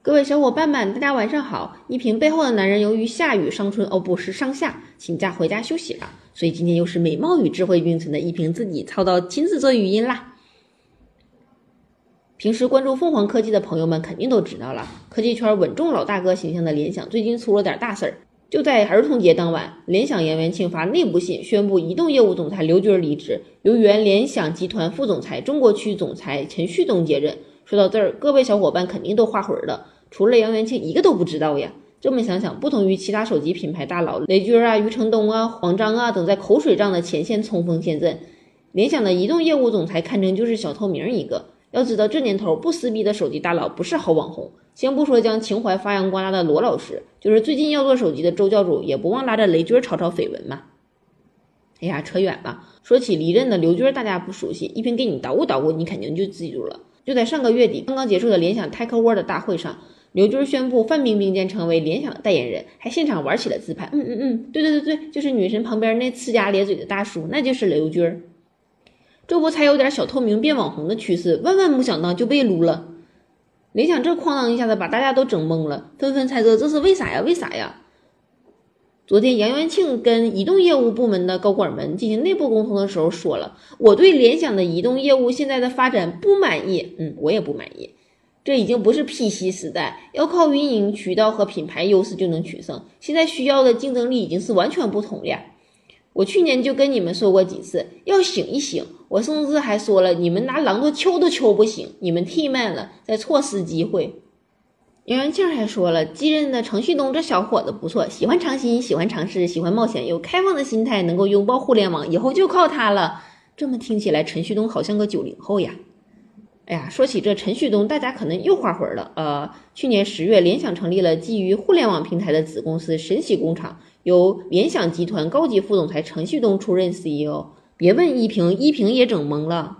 各位小伙伴们，大家晚上好。一平背后的男人由于下雨伤春，哦不是上下，请假回家休息了，所以今天又是美貌与智慧并存的一平自己操刀亲自做语音啦。平时关注凤凰科技的朋友们肯定都知道了，科技圈稳重老大哥形象的联想最近出了点大事儿。就在儿童节当晚，联想杨元庆发内部信宣布移动业务总裁刘军离职，由原联想集团副总裁、中国区总裁陈旭东接任。说到这儿，各位小伙伴肯定都画魂了。除了杨元庆，一个都不知道呀。这么想想，不同于其他手机品牌大佬雷军啊、余承东啊、黄章啊等在口水仗的前线冲锋陷阵，联想的移动业务总裁堪称就是小透明一个。要知道，这年头不撕逼的手机大佬不是好网红。先不说将情怀发扬光大的罗老师，就是最近要做手机的周教主，也不忘拉着雷军炒炒绯闻嘛。哎呀，扯远了。说起离任的刘军，大家不熟悉，一平给你捣鼓捣鼓，你肯定就记住了。就在上个月底刚刚结束的联想 Tech World 大会上。刘军宣布范冰冰将成为联想的代言人，还现场玩起了自拍。嗯嗯嗯，对对对对，就是女神旁边那呲牙咧嘴的大叔，那就是刘军。这不才有点小透明变网红的趋势，万万没想到就被撸了。联想这哐当一下子把大家都整懵了，纷纷猜测这是为啥呀？为啥呀？昨天杨元庆跟移动业务部门的高管们进行内部沟通的时候说了，我对联想的移动业务现在的发展不满意。嗯，我也不满意。这已经不是 PC 时代，要靠运营渠道和品牌优势就能取胜。现在需要的竞争力已经是完全不同了。我去年就跟你们说过几次，要醒一醒。我甚至还说了，你们拿榔头敲都敲不醒，你们太慢了，在错失机会。杨元庆还说了，继任的程旭东这小伙子不错，喜欢创新，喜欢尝试，喜欢冒险，有开放的心态，能够拥抱互联网，以后就靠他了。这么听起来，陈旭东好像个九零后呀。哎呀，说起这陈旭东，大家可能又画魂了。呃，去年十月，联想成立了基于互联网平台的子公司神喜工厂，由联想集团高级副总裁陈旭东出任 CEO。别问依萍，依萍也整懵了。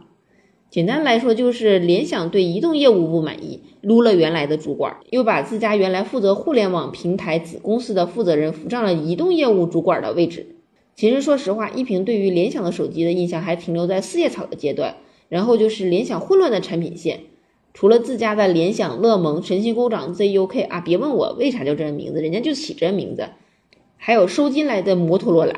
简单来说，就是联想对移动业务不满意，撸了原来的主管，又把自家原来负责互联网平台子公司的负责人扶上了移动业务主管的位置。其实，说实话，依萍对于联想的手机的印象还停留在四叶草的阶段。然后就是联想混乱的产品线，除了自家的联想、乐檬、神行工厂、ZUK 啊，别问我为啥叫这名字，人家就起这名字。还有收进来的摩托罗拉。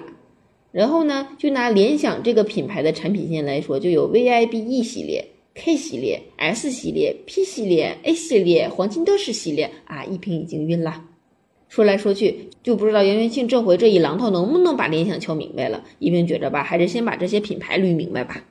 然后呢，就拿联想这个品牌的产品线来说，就有 VIBE 系列、K 系列、S 系列、P 系列、A 系列、黄金德士系列啊，一瓶已经晕了。说来说去，就不知道杨元庆这回这一榔头能不能把联想敲明白了。一平觉着吧，还是先把这些品牌捋明白吧。